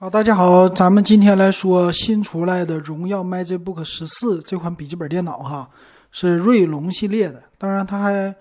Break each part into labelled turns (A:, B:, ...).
A: 好，大家好，咱们今天来说新出来的荣耀 MagicBook 十四这款笔记本电脑哈，是锐龙系列的。当然，它还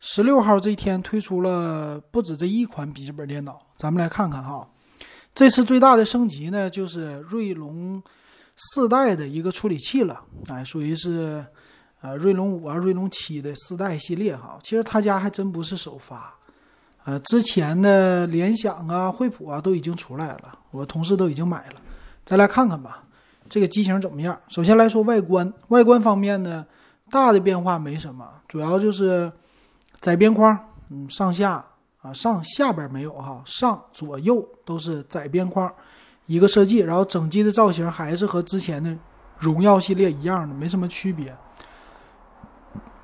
A: 十六号这一天推出了不止这一款笔记本电脑。咱们来看看哈，这次最大的升级呢，就是锐龙四代的一个处理器了，哎，属于是呃锐龙五啊、锐龙七的四代系列哈。其实他家还真不是首发。呃，之前的联想啊、惠普啊都已经出来了，我同事都已经买了。再来看看吧，这个机型怎么样？首先来说外观，外观方面呢，大的变化没什么，主要就是窄边框，嗯，上下啊，上下边没有哈，上左右都是窄边框一个设计。然后整机的造型还是和之前的荣耀系列一样的，没什么区别。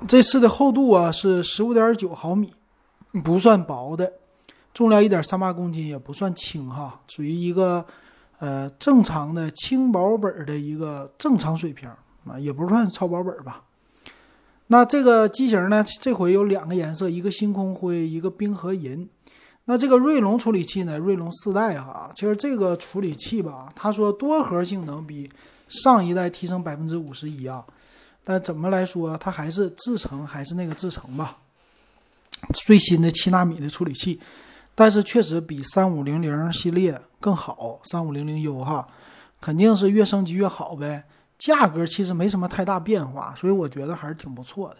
A: 这次的厚度啊是十五点九毫米。不算薄的，重量一点三八公斤，也不算轻哈，属于一个呃正常的轻薄本的一个正常水平啊，也不算超薄本吧。那这个机型呢，这回有两个颜色，一个星空灰，一个冰河银。那这个锐龙处理器呢，锐龙四代哈，其实这个处理器吧，他说多核性能比上一代提升百分之五十一啊，但怎么来说，它还是制程还是那个制程吧。最新的七纳米的处理器，但是确实比三五零零系列更好。三五零零 U 哈，肯定是越升级越好呗。价格其实没什么太大变化，所以我觉得还是挺不错的。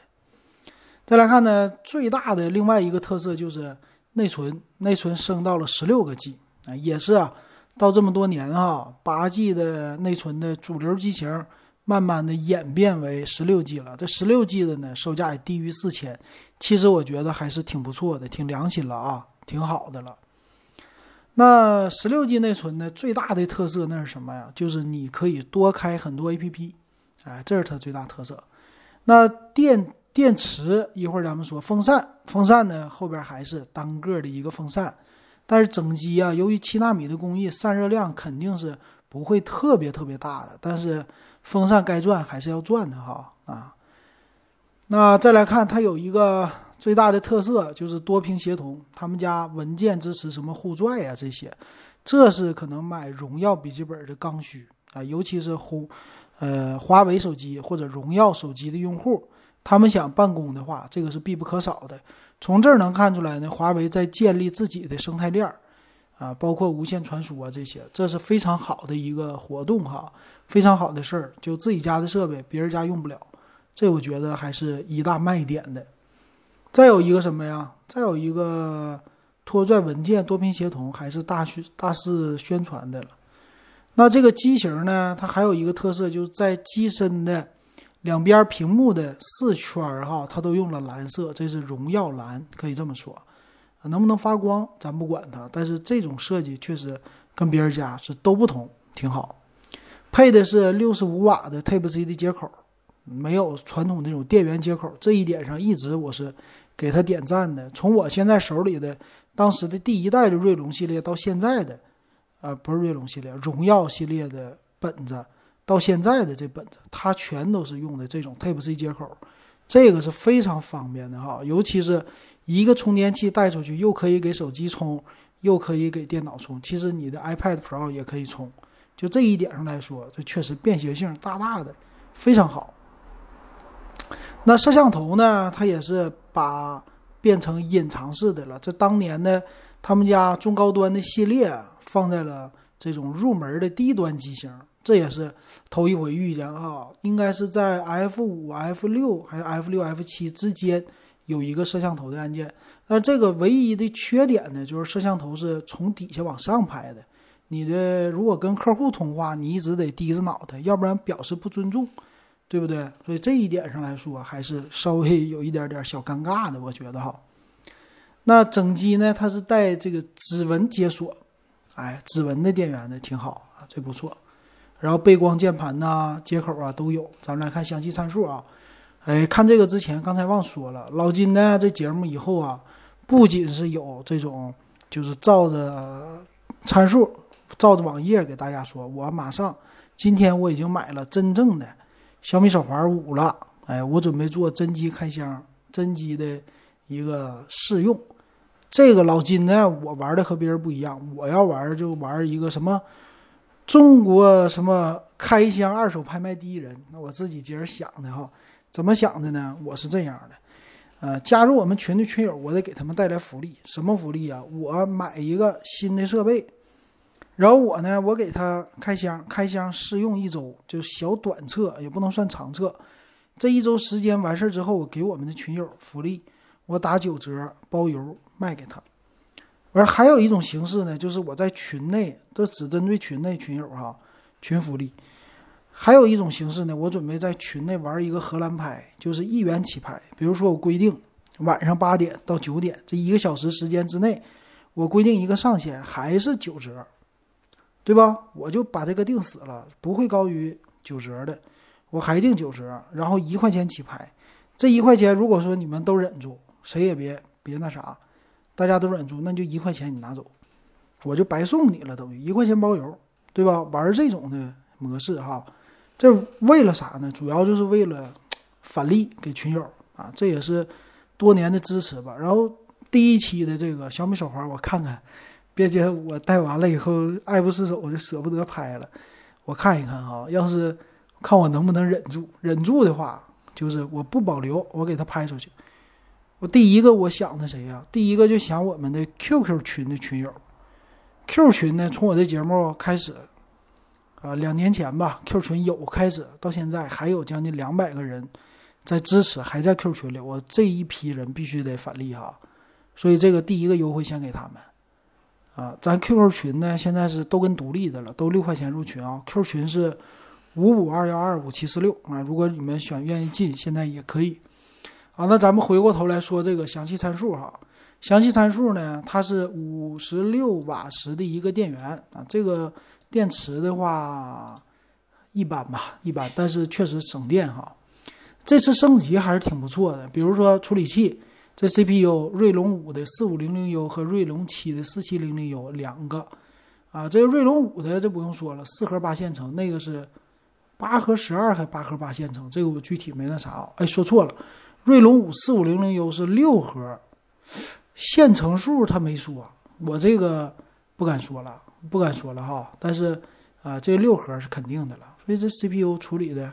A: 再来看呢，最大的另外一个特色就是内存，内存升到了十六个 G 啊，也是啊，到这么多年哈，八 G 的内存的主流机型。慢慢的演变为十六 G 了，这十六 G 的呢，售价也低于四千，其实我觉得还是挺不错的，挺良心了啊，挺好的了。那十六 G 内存呢，最大的特色那是什么呀？就是你可以多开很多 APP，哎，这是它最大特色。那电电池一会儿咱们说，风扇风扇呢后边还是单个的一个风扇，但是整机啊，由于七纳米的工艺，散热量肯定是不会特别特别大的，但是。风扇该转还是要转的哈啊，那再来看它有一个最大的特色就是多屏协同，他们家文件支持什么互拽呀这些，这是可能买荣耀笔记本的刚需啊，尤其是红呃华为手机或者荣耀手机的用户，他们想办公的话，这个是必不可少的。从这儿能看出来呢，华为在建立自己的生态链儿。啊，包括无线传输啊这些，这是非常好的一个活动哈，非常好的事儿。就自己家的设备，别人家用不了，这我觉得还是一大卖点的。再有一个什么呀？再有一个拖拽文件多屏协同，还是大宣大肆宣传的了。那这个机型呢，它还有一个特色，就是在机身的两边屏幕的四圈哈，它都用了蓝色，这是荣耀蓝，可以这么说。能不能发光，咱不管它，但是这种设计确实跟别人家是都不同，挺好。配的是六十五瓦的 Type C 的接口，没有传统那种电源接口，这一点上一直我是给他点赞的。从我现在手里的当时的第一代的锐龙系列到现在的，啊，不是锐龙系列，荣耀系列的本子到现在的这本子，它全都是用的这种 Type C 接口。这个是非常方便的哈，尤其是一个充电器带出去，又可以给手机充，又可以给电脑充。其实你的 iPad Pro 也可以充，就这一点上来说，这确实便携性大大的，非常好。那摄像头呢，它也是把变成隐藏式的了。这当年呢，他们家中高端的系列放在了这种入门的低端机型。这也是头一回遇见哈，应该是在 F 五、F 六还是 F 六、F 七之间有一个摄像头的按键。那这个唯一的缺点呢，就是摄像头是从底下往上拍的。你的如果跟客户通话，你一直得低着脑袋，要不然表示不尊重，对不对？所以这一点上来说，还是稍微 有一点点小尴尬的，我觉得哈。那整机呢，它是带这个指纹解锁，哎，指纹的电源的挺好啊，这不错。然后背光键盘呐，接口啊都有。咱们来看详细参数啊。哎，看这个之前刚才忘说了，老金呢这节目以后啊，不仅是有这种，就是照着参数，照着网页给大家说。我马上今天我已经买了真正的小米手环五了。哎，我准备做真机开箱，真机的一个试用。这个老金呢，我玩的和别人不一样，我要玩就玩一个什么中国什么开箱二手拍卖第一人。那我自己今儿想的哈，怎么想的呢？我是这样的，呃，加入我们群的群友，我得给他们带来福利。什么福利啊？我买一个新的设备，然后我呢，我给他开箱，开箱试用一周，就小短测，也不能算长测。这一周时间完事儿之后，我给我们的群友福利，我打九折包邮卖给他。而还有一种形式呢，就是我在群内，这只针对群内群友哈，群福利。还有一种形式呢，我准备在群内玩一个荷兰拍，就是一元起拍。比如说我规定晚上八点到九点这一个小时时间之内，我规定一个上限还是九折，对吧？我就把这个定死了，不会高于九折的。我还定九折，然后一块钱起拍，这一块钱如果说你们都忍住，谁也别别那啥，大家都忍住，那就一块钱你拿走，我就白送你了，等于一块钱包邮，对吧？玩这种的模式哈，这为了啥呢？主要就是为了返利给群友啊，这也是多年的支持吧。然后第一期的这个小米手环，我看看，别接我戴完了以后爱不释手，我就舍不得拍了，我看一看哈，要是。看我能不能忍住，忍住的话，就是我不保留，我给他拍出去。我第一个我想的谁呀？第一个就想我们的 QQ 群的群友。Q 群呢，从我这节目开始，啊，两年前吧，Q 群有开始到现在还有将近两百个人在支持，还在 Q 群里。我这一批人必须得返利哈，所以这个第一个优惠先给他们。啊，咱 QQ 群呢现在是都跟独立的了，都六块钱入群啊。Q 群是。五五二幺二五七四六啊！如果你们选愿意进，现在也可以。好，那咱们回过头来说这个详细参数哈。详细参数呢，它是五十六瓦时的一个电源啊。这个电池的话一般吧，一般，但是确实省电哈。这次升级还是挺不错的，比如说处理器，这 CPU 锐龙五的四五零零 U 和锐龙七的四七零零 U 两个啊。这个锐龙五的这不用说了，四核八线程，那个是。八核十二还八核八线程，这个我具体没那啥啊。哎，说错了，锐龙五四五零零 U 是六核，线程数他没说，我这个不敢说了，不敢说了哈。但是啊，这六核是肯定的了，所以这 CPU 处理的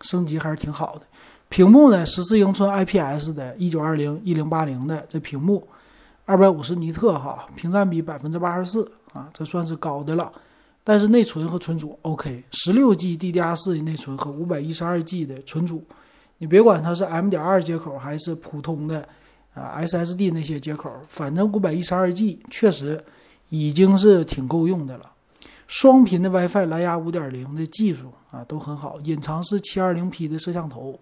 A: 升级还是挺好的。屏幕呢，十四英寸 IPS 的，一九二零一零八零的这屏幕，二百五十尼特哈，屏占比百分之八十四啊，这算是高的了。但是内存和存储 OK，十六 G DDR4 的内存和五百一十二 G 的存储，你别管它是 M 点二接口还是普通的啊 SSD 那些接口，反正五百一十二 G 确实已经是挺够用的了。双频的 WiFi 蓝牙五点零的技术啊都很好，隐藏式七二零 P 的摄像头，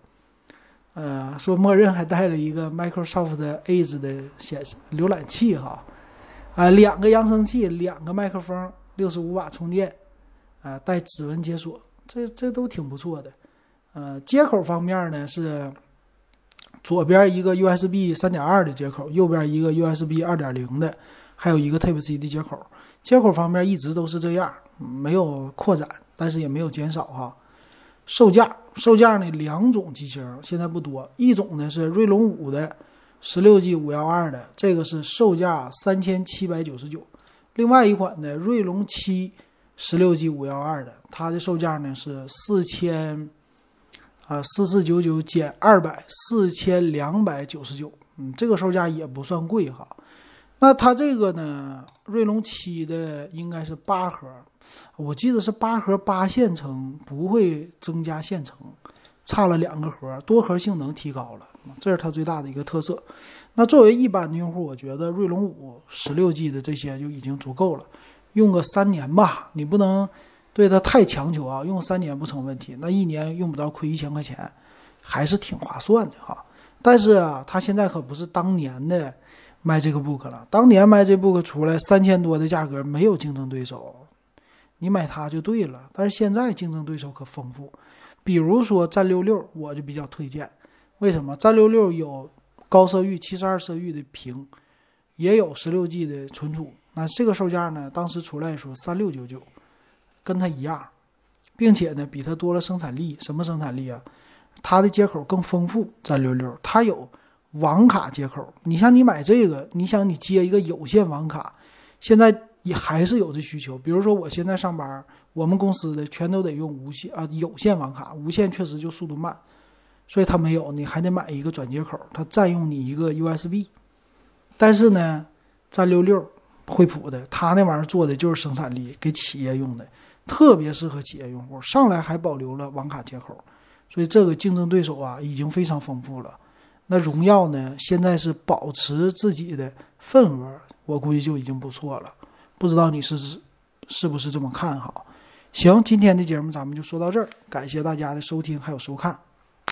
A: 呃，说默认还带了一个 Microsoft Edge 的显示浏览器哈，啊，两个扬声器，两个麦克风。六十五瓦充电，啊，带指纹解锁，这这都挺不错的。呃，接口方面呢是左边一个 USB 三点二的接口，右边一个 USB 二点零的，还有一个 Type C 的接口。接口方面一直都是这样，没有扩展，但是也没有减少哈。售价，售价呢两种机型，现在不多，一种呢是锐龙五的十六 G 五幺二的，这个是售价三千七百九十九。另外一款呢，锐龙七十六 G 五幺二的，它的售价呢是四千啊四四九九减二百四千两百九十九，嗯，这个售价也不算贵哈。那它这个呢，锐龙七的应该是八核，我记得是八核八线程，不会增加线程，差了两个核，多核性能提高了，这是它最大的一个特色。那作为一般的用户，我觉得锐龙五十六 G 的这些就已经足够了，用个三年吧，你不能对它太强求啊，用三年不成问题，那一年用不到亏一千块钱，还是挺划算的哈。但是啊，它现在可不是当年的卖这个 book 了，当年卖这 book 出来三千多的价格，没有竞争对手，你买它就对了。但是现在竞争对手可丰富，比如说战六六，我就比较推荐，为什么？战六六有。高色域七十二色域的屏，也有十六 G 的存储。那这个售价呢？当时出来的时候三六九九，跟它一样，并且呢，比它多了生产力。什么生产力啊？它的接口更丰富。战六六它有网卡接口。你像你买这个，你想你接一个有线网卡，现在也还是有这需求。比如说我现在上班，我们公司的全都得用无线啊有线网卡，无线确实就速度慢，所以它没有，你还得买一个转接口，它占用你一个 USB。但是呢，三六六惠普的，它那玩意儿做的就是生产力，给企业用的，特别适合企业用户。上来还保留了网卡接口。所以这个竞争对手啊，已经非常丰富了。那荣耀呢，现在是保持自己的份额，我估计就已经不错了。不知道你是是不是这么看好？行，今天的节目咱们就说到这儿，感谢大家的收听还有收看。